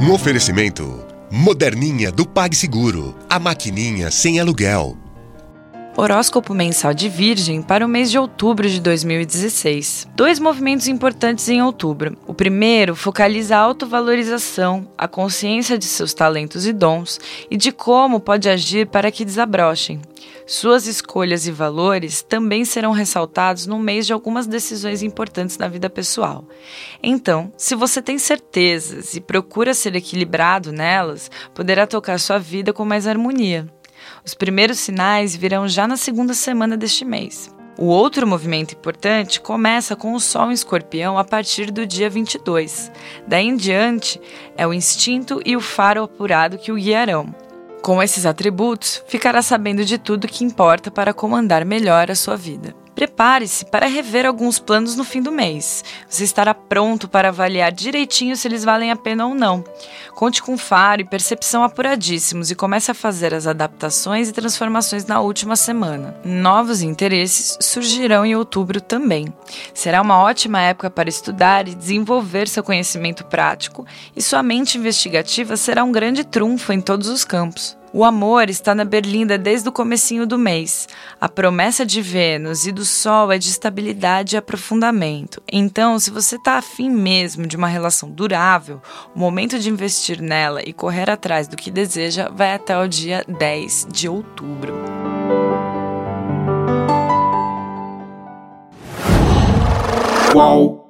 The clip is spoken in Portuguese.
Um oferecimento moderninha do PagSeguro, a maquininha sem aluguel. Horóscopo mensal de Virgem para o mês de outubro de 2016. Dois movimentos importantes em outubro. O primeiro focaliza a autovalorização, a consciência de seus talentos e dons e de como pode agir para que desabrochem. Suas escolhas e valores também serão ressaltados no mês de algumas decisões importantes na vida pessoal. Então, se você tem certezas e procura ser equilibrado nelas, poderá tocar sua vida com mais harmonia. Os primeiros sinais virão já na segunda semana deste mês. O outro movimento importante começa com o Sol em Escorpião a partir do dia 22. Daí em diante, é o instinto e o faro apurado que o guiarão. Com esses atributos, ficará sabendo de tudo que importa para comandar melhor a sua vida. Prepare-se para rever alguns planos no fim do mês. Você estará pronto para avaliar direitinho se eles valem a pena ou não. Conte com faro e percepção apuradíssimos e comece a fazer as adaptações e transformações na última semana. Novos interesses surgirão em outubro também. Será uma ótima época para estudar e desenvolver seu conhecimento prático, e sua mente investigativa será um grande trunfo em todos os campos. O amor está na berlinda desde o comecinho do mês. A promessa de Vênus e do Sol é de estabilidade e aprofundamento. Então, se você está afim mesmo de uma relação durável, o momento de investir nela e correr atrás do que deseja vai até o dia 10 de outubro. Qual?